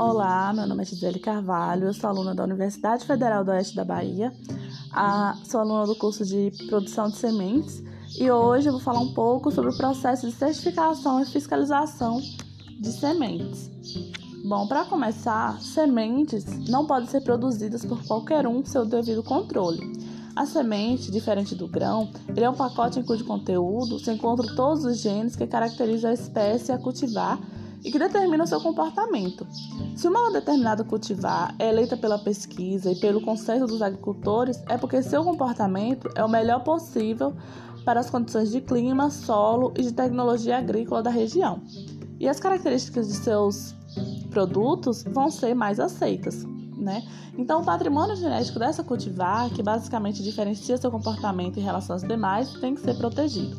Olá, meu nome é Gisele Carvalho, eu sou aluna da Universidade Federal do Oeste da Bahia, sou aluna do curso de Produção de Sementes e hoje eu vou falar um pouco sobre o processo de certificação e fiscalização de sementes. Bom, para começar, sementes não podem ser produzidas por qualquer um sem o devido controle. A semente, diferente do grão, é um pacote em cujo conteúdo se encontram todos os genes que caracterizam a espécie a cultivar e que determinam seu comportamento. Se uma determinada cultivar é eleita pela pesquisa e pelo consenso dos agricultores, é porque seu comportamento é o melhor possível para as condições de clima, solo e de tecnologia agrícola da região. E as características de seus produtos vão ser mais aceitas. Né? Então, o patrimônio genético dessa cultivar, que basicamente diferencia seu comportamento em relação aos demais, tem que ser protegido.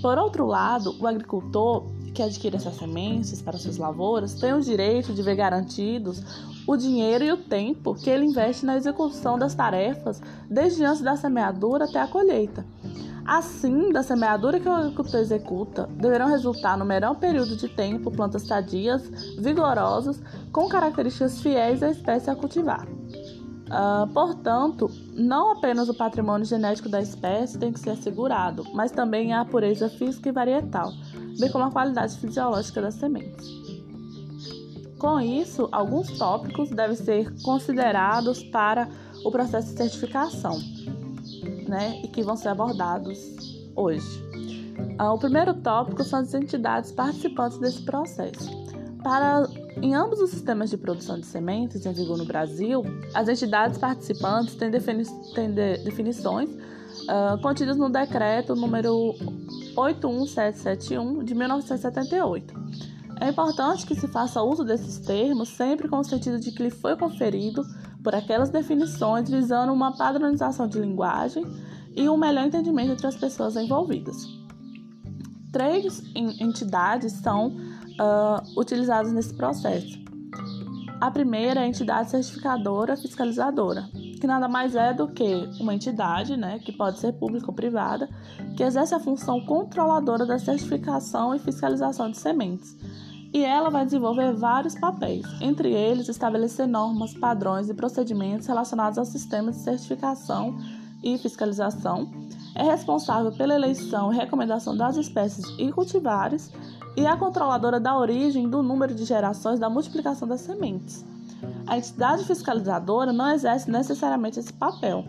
Por outro lado, o agricultor que adquire essas sementes para suas lavouras tem o direito de ver garantidos o dinheiro e o tempo que ele investe na execução das tarefas, desde antes da semeadura até a colheita. Assim, da semeadura que o agricultor executa, deverão resultar no melhor período de tempo plantas sadias, vigorosas, com características fiéis à espécie a cultivar. Uh, portanto, não apenas o patrimônio genético da espécie tem que ser assegurado, mas também a pureza física e varietal, bem como a qualidade fisiológica das sementes. Com isso, alguns tópicos devem ser considerados para o processo de certificação, né, e que vão ser abordados hoje. Uh, o primeiro tópico são as entidades participantes desse processo. Para em ambos os sistemas de produção de sementes em vigor no Brasil, as entidades participantes têm, defini têm de definições uh, contidas no decreto número 81771 de 1978. É importante que se faça uso desses termos sempre com o sentido de que lhe foi conferido por aquelas definições visando uma padronização de linguagem e um melhor entendimento entre as pessoas envolvidas. Três entidades são uh, utilizadas nesse processo. A primeira é a entidade certificadora fiscalizadora, que nada mais é do que uma entidade, né, que pode ser pública ou privada, que exerce a função controladora da certificação e fiscalização de sementes. E ela vai desenvolver vários papéis, entre eles estabelecer normas, padrões e procedimentos relacionados ao sistema de certificação e fiscalização, é responsável pela eleição e recomendação das espécies e cultivares e é a controladora da origem, do número de gerações, da multiplicação das sementes. A entidade fiscalizadora não exerce necessariamente esse papel.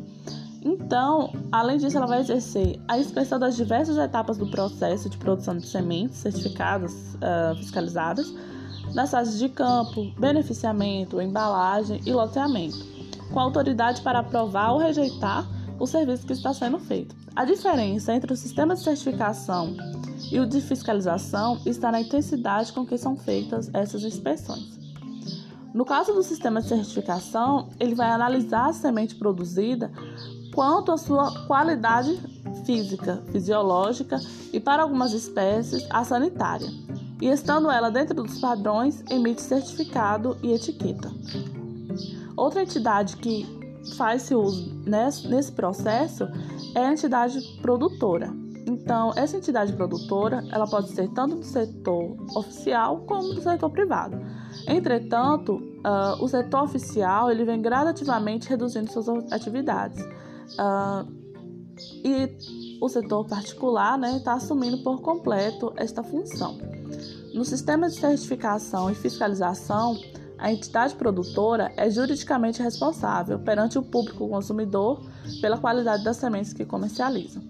Então, além disso, ela vai exercer a inspeção das diversas etapas do processo de produção de sementes certificadas, uh, fiscalizadas, nas fases de campo, beneficiamento, embalagem e loteamento, com autoridade para aprovar ou rejeitar o serviço que está sendo feito. A diferença entre o sistema de certificação e o de fiscalização está na intensidade com que são feitas essas inspeções. No caso do sistema de certificação, ele vai analisar a semente produzida quanto à sua qualidade física, fisiológica e, para algumas espécies, a sanitária. E estando ela dentro dos padrões, emite certificado e etiqueta. Outra entidade que faz-se uso nesse, nesse processo é a entidade produtora. Então, essa entidade produtora, ela pode ser tanto do setor oficial como do setor privado. Entretanto, uh, o setor oficial ele vem gradativamente reduzindo suas atividades. Uh, e o setor particular está né, assumindo por completo esta função. No sistema de certificação e fiscalização, a entidade produtora é juridicamente responsável perante o público consumidor pela qualidade das sementes que comercializa.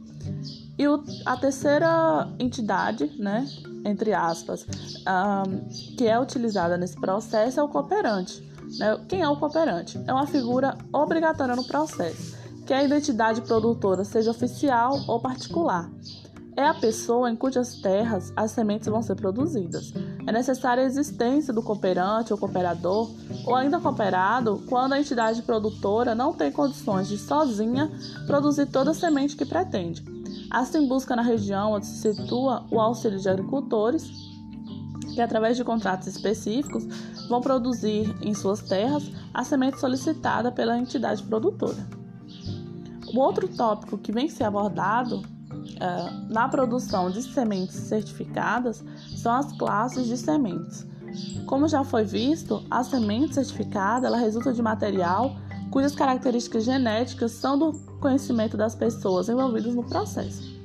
E o, a terceira entidade, né, entre aspas, um, que é utilizada nesse processo é o cooperante. Né? Quem é o cooperante? É uma figura obrigatória no processo, que a identidade produtora seja oficial ou particular é a pessoa em cujas terras as sementes vão ser produzidas. É necessária a existência do cooperante ou cooperador, ou ainda cooperado, quando a entidade produtora não tem condições de sozinha produzir toda a semente que pretende. Assim, busca na região onde se situa o auxílio de agricultores que, através de contratos específicos, vão produzir em suas terras a semente solicitada pela entidade produtora. O outro tópico que vem ser abordado uh, na produção de sementes certificadas são as classes de sementes. Como já foi visto, a semente certificada ela resulta de material cujas características genéticas são do conhecimento das pessoas envolvidas no processo.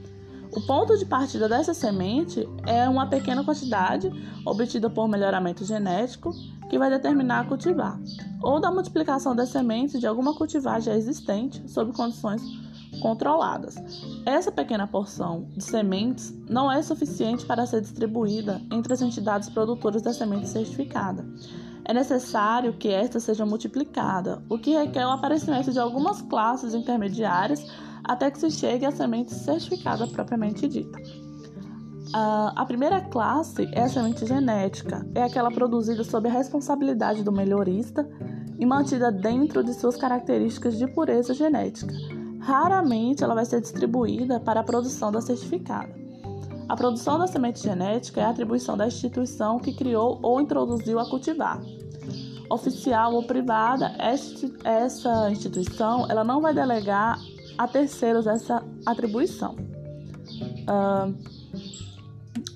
O ponto de partida dessa semente é uma pequena quantidade obtida por melhoramento genético que vai determinar a cultivar, ou da multiplicação das sementes de alguma cultivar já existente sob condições controladas. Essa pequena porção de sementes não é suficiente para ser distribuída entre as entidades produtoras da semente certificada. É necessário que esta seja multiplicada, o que requer o aparecimento de algumas classes intermediárias até que se chegue à semente certificada propriamente dita. A primeira classe é a semente genética, é aquela produzida sob a responsabilidade do melhorista e mantida dentro de suas características de pureza genética. Raramente ela vai ser distribuída para a produção da certificada. A produção da semente genética é a atribuição da instituição que criou ou introduziu a cultivar. Oficial ou privada, essa instituição ela não vai delegar a terceiros essa atribuição.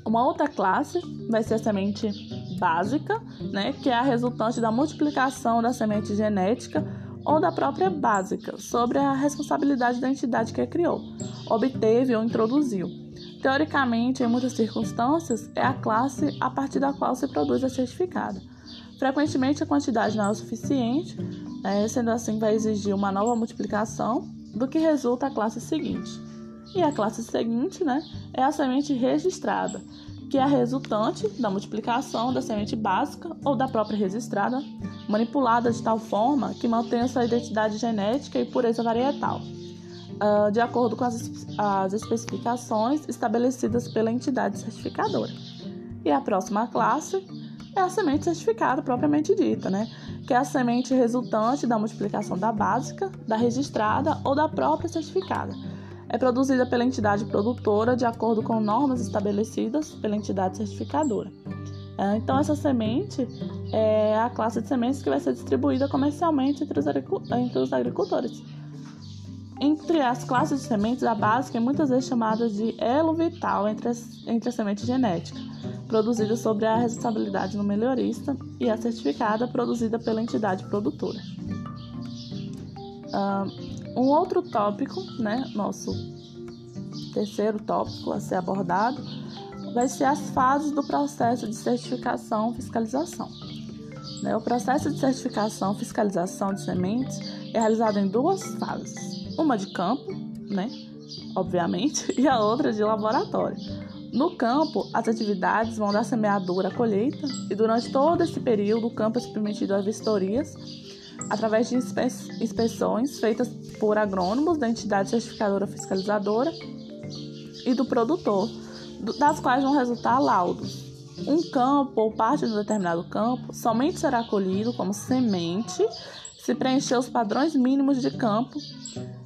Uma outra classe vai ser a semente básica, né, que é a resultante da multiplicação da semente genética ou da própria básica, sobre a responsabilidade da entidade que a criou, obteve ou introduziu. Teoricamente, em muitas circunstâncias, é a classe a partir da qual se produz a certificada. Frequentemente, a quantidade não é o suficiente, né, sendo assim, vai exigir uma nova multiplicação do que resulta a classe seguinte. E a classe seguinte né, é a semente registrada, que é a resultante da multiplicação da semente básica ou da própria registrada, manipulada de tal forma que mantenha sua identidade genética e pureza varietal, uh, de acordo com as, as especificações estabelecidas pela entidade certificadora. E a próxima classe é a semente certificada propriamente dita, né? que é a semente resultante da multiplicação da básica, da registrada ou da própria certificada. É produzida pela entidade produtora de acordo com normas estabelecidas pela entidade certificadora. É, então, essa semente é a classe de sementes que vai ser distribuída comercialmente entre os agricultores. Entre as classes de sementes, a básica é muitas vezes chamada de elo vital entre as, entre a semente genética produzida sobre a responsabilidade no melhorista, e a certificada, produzida pela entidade produtora. Um outro tópico, né, nosso terceiro tópico a ser abordado, vai ser as fases do processo de certificação fiscalização. Né, o processo de certificação fiscalização de sementes é realizado em duas fases: uma de campo, né, obviamente, e a outra de laboratório. No campo, as atividades vão da semeadura à colheita e durante todo esse período o campo é submetido a vistorias através de inspe inspeções feitas por agrônomos da entidade certificadora fiscalizadora e do produtor, das quais vão resultar laudos. Um campo ou parte de um determinado campo somente será colhido como semente se preencher os padrões mínimos de campo,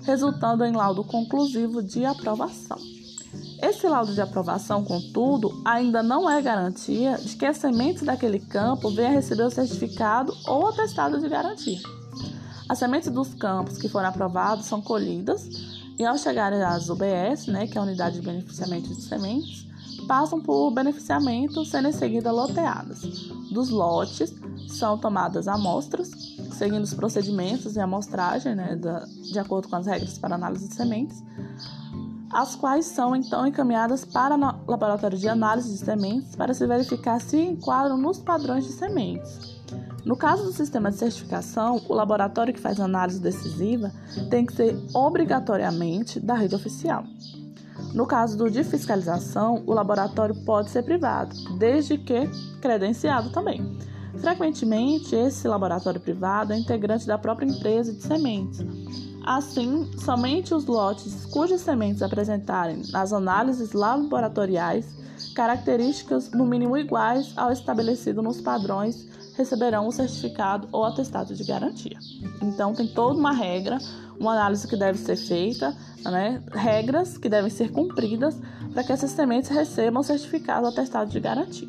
resultando em laudo conclusivo de aprovação. Esse laudo de aprovação, contudo, ainda não é garantia de que as sementes daquele campo venham receber o certificado ou atestado de garantia. As sementes dos campos que foram aprovados são colhidas e, ao chegarem às UBS, né, que é a Unidade de Beneficiamento de Sementes, passam por beneficiamento, sendo em seguida loteadas. Dos lotes são tomadas amostras, seguindo os procedimentos de amostragem, né, de acordo com as regras para análise de sementes, as quais são então encaminhadas para o laboratório de análise de sementes para se verificar se enquadram nos padrões de sementes. No caso do sistema de certificação, o laboratório que faz análise decisiva tem que ser obrigatoriamente da rede oficial. No caso do de fiscalização, o laboratório pode ser privado, desde que credenciado também. Frequentemente, esse laboratório privado é integrante da própria empresa de sementes, Assim, somente os lotes cujas sementes apresentarem nas análises laboratoriais características no mínimo iguais ao estabelecido nos padrões receberão o certificado ou atestado de garantia. Então, tem toda uma regra, uma análise que deve ser feita, né? regras que devem ser cumpridas para que essas sementes recebam certificado ou atestado de garantia.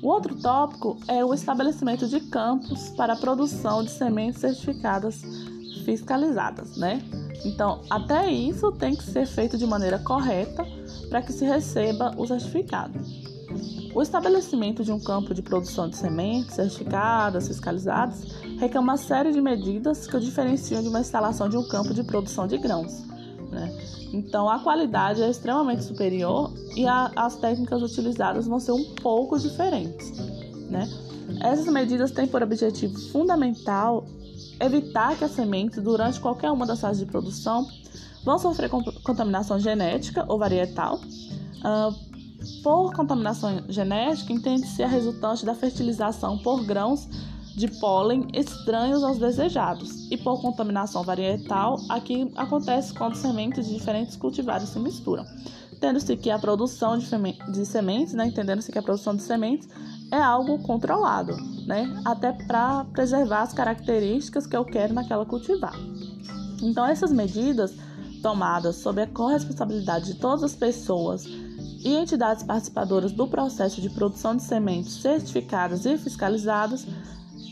O outro tópico é o estabelecimento de campos para a produção de sementes certificadas fiscalizadas, né? Então, até isso tem que ser feito de maneira correta para que se receba o certificado. O estabelecimento de um campo de produção de sementes certificadas, fiscalizadas, requer uma série de medidas que o diferenciam de uma instalação de um campo de produção de grãos. Né? Então, a qualidade é extremamente superior e a, as técnicas utilizadas vão ser um pouco diferentes. Né? Essas medidas têm por objetivo fundamental evitar que as sementes, durante qualquer uma das fases de produção, vão sofrer contaminação genética ou varietal. Uh, por contaminação genética, entende-se a resultante da fertilização por grãos de pólen estranhos aos desejados, e por contaminação varietal, aqui acontece quando sementes de diferentes cultivares se misturam. Tendo-se que a produção de, de sementes, né, entendendo-se que a produção de sementes é algo controlado, né, até para preservar as características que eu quero naquela cultivar. Então, essas medidas tomadas sob a corresponsabilidade de todas as pessoas e entidades participadoras do processo de produção de sementes certificadas e fiscalizadas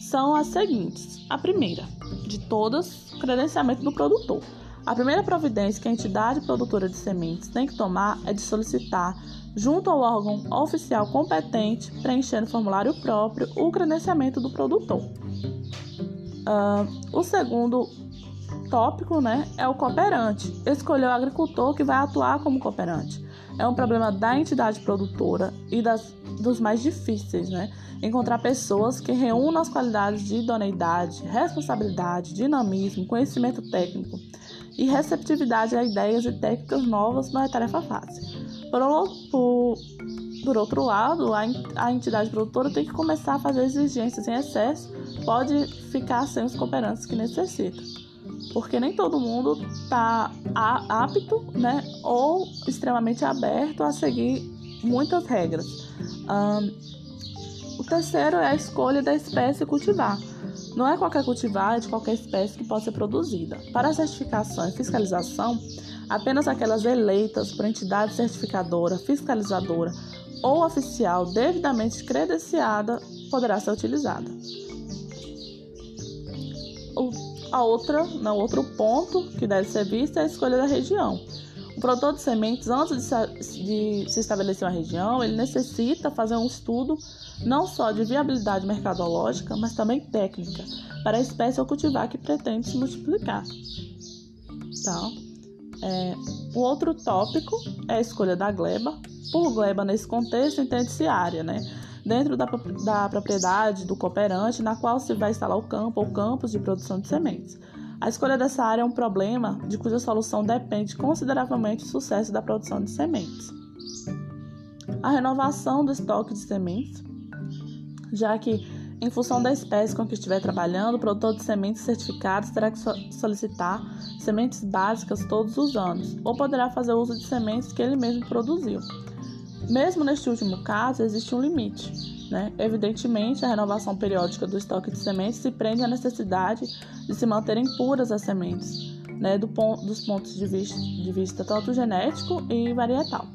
são as seguintes. A primeira, de todas, credenciamento do produtor. A primeira providência que a entidade produtora de sementes tem que tomar é de solicitar, junto ao órgão oficial competente, preenchendo formulário próprio, o credenciamento do produtor. Uh, o segundo tópico né, é o cooperante. Escolher o agricultor que vai atuar como cooperante é um problema da entidade produtora e das, dos mais difíceis, né? Encontrar pessoas que reúnam as qualidades de idoneidade, responsabilidade, dinamismo, conhecimento técnico e receptividade a ideias e técnicas novas não é tarefa fácil. Por, por, por outro lado, a, a entidade produtora tem que começar a fazer exigências em excesso, pode ficar sem os cooperantes que necessita porque nem todo mundo está apto, né, ou extremamente aberto a seguir muitas regras. Um, o terceiro é a escolha da espécie cultivar. Não é qualquer cultivar de qualquer espécie que pode ser produzida. Para certificação e fiscalização, apenas aquelas eleitas por entidade certificadora, fiscalizadora ou oficial devidamente credenciada poderá ser utilizada. O a outra, no outro ponto que deve ser visto é a escolha da região. O produtor de sementes, antes de se estabelecer uma região, ele necessita fazer um estudo não só de viabilidade mercadológica, mas também técnica, para a espécie ou cultivar que pretende se multiplicar. Tá? É, o outro tópico é a escolha da gleba. Por gleba, nesse contexto, entende-se área, né? Dentro da, da propriedade do cooperante na qual se vai instalar o campo ou campos de produção de sementes. A escolha dessa área é um problema de cuja solução depende consideravelmente do sucesso da produção de sementes. A renovação do estoque de sementes, já que, em função da espécie com que estiver trabalhando, o produtor de sementes certificadas terá que solicitar sementes básicas todos os anos, ou poderá fazer uso de sementes que ele mesmo produziu. Mesmo neste último caso, existe um limite. Né? Evidentemente, a renovação periódica do estoque de sementes se prende à necessidade de se manterem puras as sementes, né? Do ponto, dos pontos de vista, de vista tanto genético e varietal.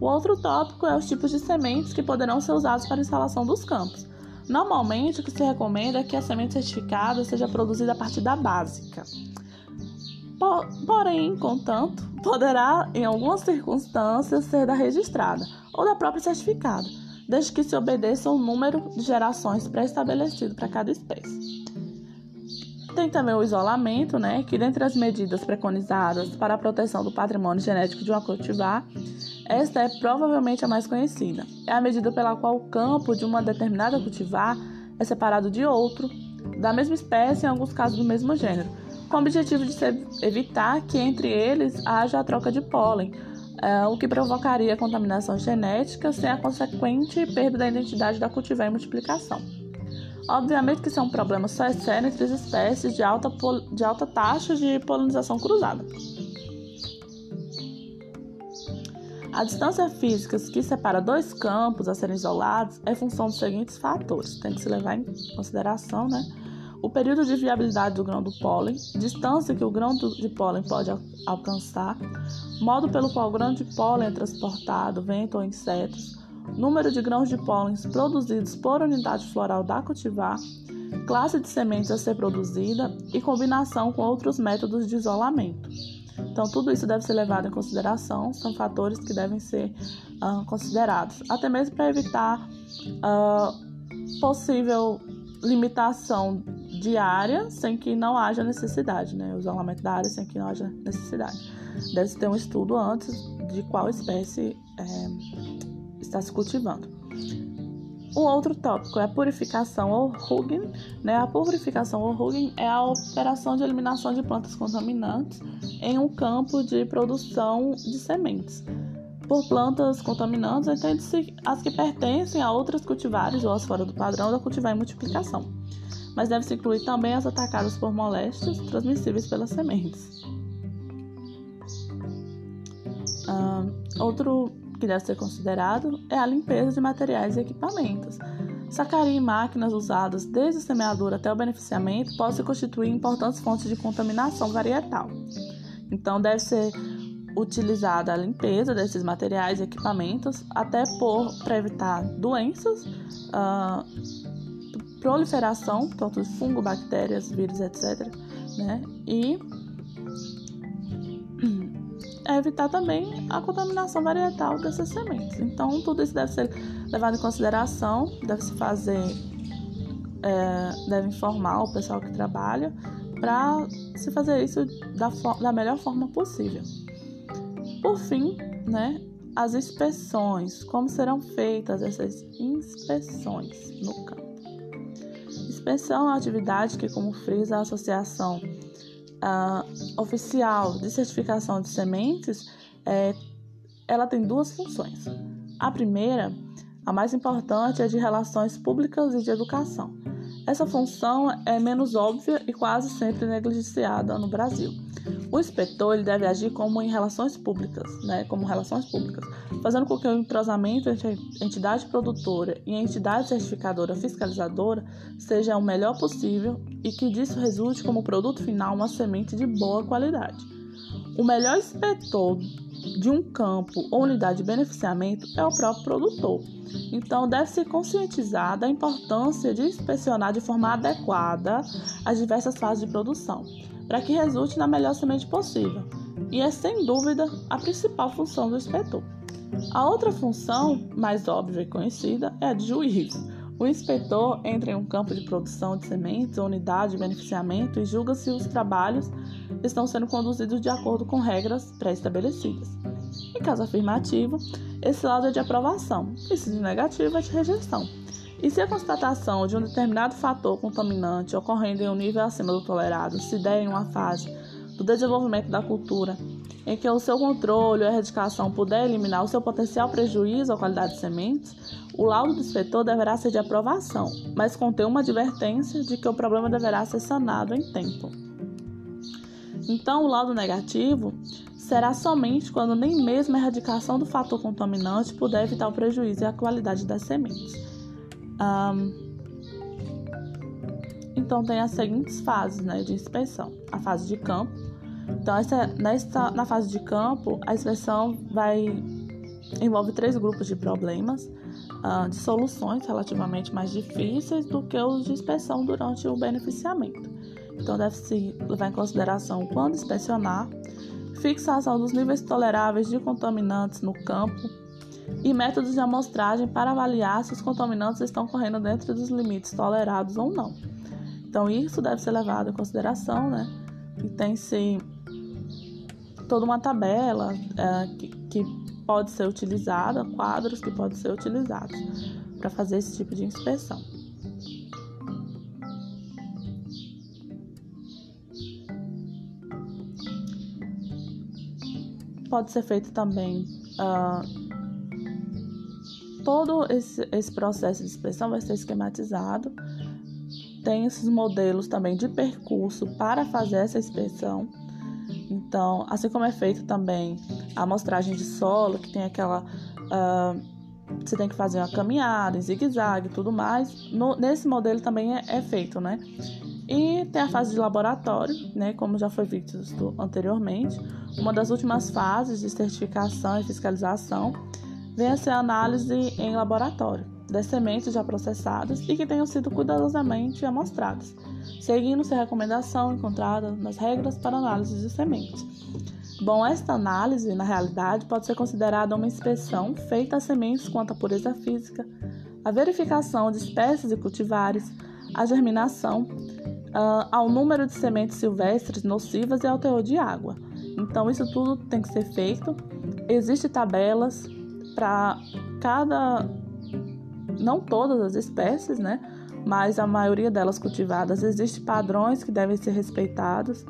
O outro tópico é os tipos de sementes que poderão ser usados para a instalação dos campos. Normalmente, o que se recomenda é que a semente certificada seja produzida a partir da básica. Porém, contanto, poderá, em algumas circunstâncias, ser da registrada ou da própria certificada, desde que se obedeça um número de gerações pré-estabelecido para cada espécie. Tem também o isolamento, né, que dentre as medidas preconizadas para a proteção do patrimônio genético de uma cultivar, esta é provavelmente a mais conhecida. É a medida pela qual o campo de uma determinada cultivar é separado de outro, da mesma espécie, em alguns casos do mesmo gênero, com o objetivo de evitar que entre eles haja a troca de pólen, é, o que provocaria contaminação genética sem a consequente perda da identidade da cultivar e multiplicação. Obviamente que isso é um problema só é sério entre as espécies de alta, de alta taxa de polinização cruzada. A distância física que separa dois campos a serem isolados é função dos seguintes fatores, tem que se levar em consideração, né? O período de viabilidade do grão do pólen, distância que o grão de pólen pode alcançar, modo pelo qual o grão de pólen é transportado, vento ou insetos, número de grãos de pólen produzidos por unidade floral da cultivar, classe de sementes a ser produzida e combinação com outros métodos de isolamento. Então, tudo isso deve ser levado em consideração, são fatores que devem ser uh, considerados, até mesmo para evitar uh, possível limitação de área sem que não haja necessidade, né? O isolamento da área sem que não haja necessidade. Deve ter um estudo antes de qual espécie é, está se cultivando. O outro tópico é a purificação ou hugging. Né? A purificação ou hugging é a operação de eliminação de plantas contaminantes em um campo de produção de sementes. Por plantas contaminantes, entende-se as que pertencem a outras cultivares ou as fora do padrão da cultivar e multiplicação mas deve-se incluir também as atacadas por moléstias transmissíveis pelas sementes. Outro que deve ser considerado é a limpeza de materiais e equipamentos. Sacaria e máquinas usadas desde a semeadura até o beneficiamento podem constituir importantes fontes de contaminação varietal. Então, deve ser utilizada a limpeza desses materiais e equipamentos, até para evitar doenças, uh, proliferação, tanto fungo, bactérias, vírus, etc. Né? E evitar também a contaminação varietal dessas sementes. Então, tudo isso deve ser levado em consideração, deve se fazer, é, deve informar o pessoal que trabalha para se fazer isso da, da melhor forma possível. Por fim, né, as inspeções, como serão feitas essas inspeções no campo. Inspeção é uma atividade que, como frisa a Associação uh, Oficial de Certificação de Sementes, é, ela tem duas funções. A primeira, a mais importante, é de relações públicas e de educação. Essa função é menos óbvia e quase sempre negligenciada no Brasil. O inspetor deve agir como em relações públicas, né, como relações públicas, fazendo com que o entrosamento entre a entidade produtora e a entidade certificadora fiscalizadora seja o melhor possível e que disso resulte como produto final uma semente de boa qualidade. O melhor inspetor de um campo ou unidade de beneficiamento é o próprio produtor. Então, deve ser conscientizada a importância de inspecionar de forma adequada as diversas fases de produção, para que resulte na melhor semente possível. E é sem dúvida a principal função do inspetor. A outra função, mais óbvia e conhecida, é a de juiz. O inspetor entra em um campo de produção de sementes unidade de beneficiamento e julga se os trabalhos estão sendo conduzidos de acordo com regras pré-estabelecidas. Em caso afirmativo, esse lado é de aprovação, e se negativo é de rejeição. E se a constatação de um determinado fator contaminante ocorrendo em um nível acima do tolerado se der em uma fase do desenvolvimento da cultura em que o seu controle ou erradicação puder eliminar o seu potencial prejuízo à qualidade de sementes, o laudo do inspetor deverá ser de aprovação, mas conter uma advertência de que o problema deverá ser sanado em tempo. Então, o laudo negativo será somente quando nem mesmo a erradicação do fator contaminante puder evitar o prejuízo à qualidade das sementes. Um, então, tem as seguintes fases né, de inspeção: a fase de campo, então, essa, nessa, na fase de campo, a inspeção vai envolve três grupos de problemas, uh, de soluções relativamente mais difíceis do que os de inspeção durante o beneficiamento. Então, deve-se levar em consideração quando inspecionar, fixação dos níveis toleráveis de contaminantes no campo e métodos de amostragem para avaliar se os contaminantes estão correndo dentro dos limites tolerados ou não. Então, isso deve ser levado em consideração, né? E tem-se toda uma tabela é, que, que pode ser utilizada, quadros que podem ser utilizados para fazer esse tipo de inspeção. Pode ser feito também uh, todo esse, esse processo de inspeção vai ser esquematizado. Tem esses modelos também de percurso para fazer essa inspeção. Então, assim como é feito também a amostragem de solo, que tem aquela. Uh, você tem que fazer uma caminhada em zigue-zague e tudo mais. No, nesse modelo também é, é, feito, né? E tem a fase de laboratório, né? Como já foi visto anteriormente. Uma das últimas fases de certificação e fiscalização vem a ser análise em laboratório. das sementes já processadas e que tenham sido cuidadosamente amostradas, seguindo-se a recomendação encontrada nas regras para análise de sementes. Bom, esta análise, na realidade, pode ser considerada uma inspeção feita às sementes quanto à pureza física, a verificação de espécies e cultivares, a germinação, uh, ao número de sementes silvestres nocivas e ao teor de água. Então, isso tudo tem que ser feito. Existem tabelas para cada. Não todas as espécies, né? Mas a maioria delas cultivadas. Existem padrões que devem ser respeitados,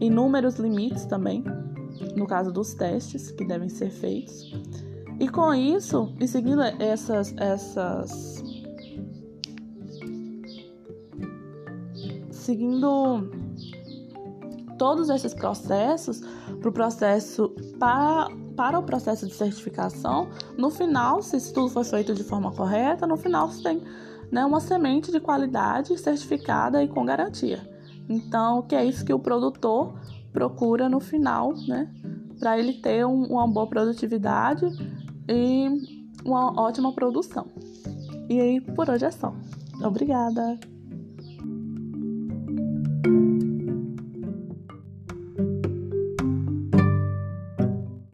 inúmeros limites também, no caso dos testes que devem ser feitos. E com isso, e seguindo essas, essas seguindo todos esses processos para o processo para, para o processo de certificação, no final, se isso tudo foi feito de forma correta, no final você tem né, uma semente de qualidade certificada e com garantia. Então, que é isso que o produtor procura no final, né? Para ele ter um, uma boa produtividade e uma ótima produção. E aí, por hoje é só. Obrigada!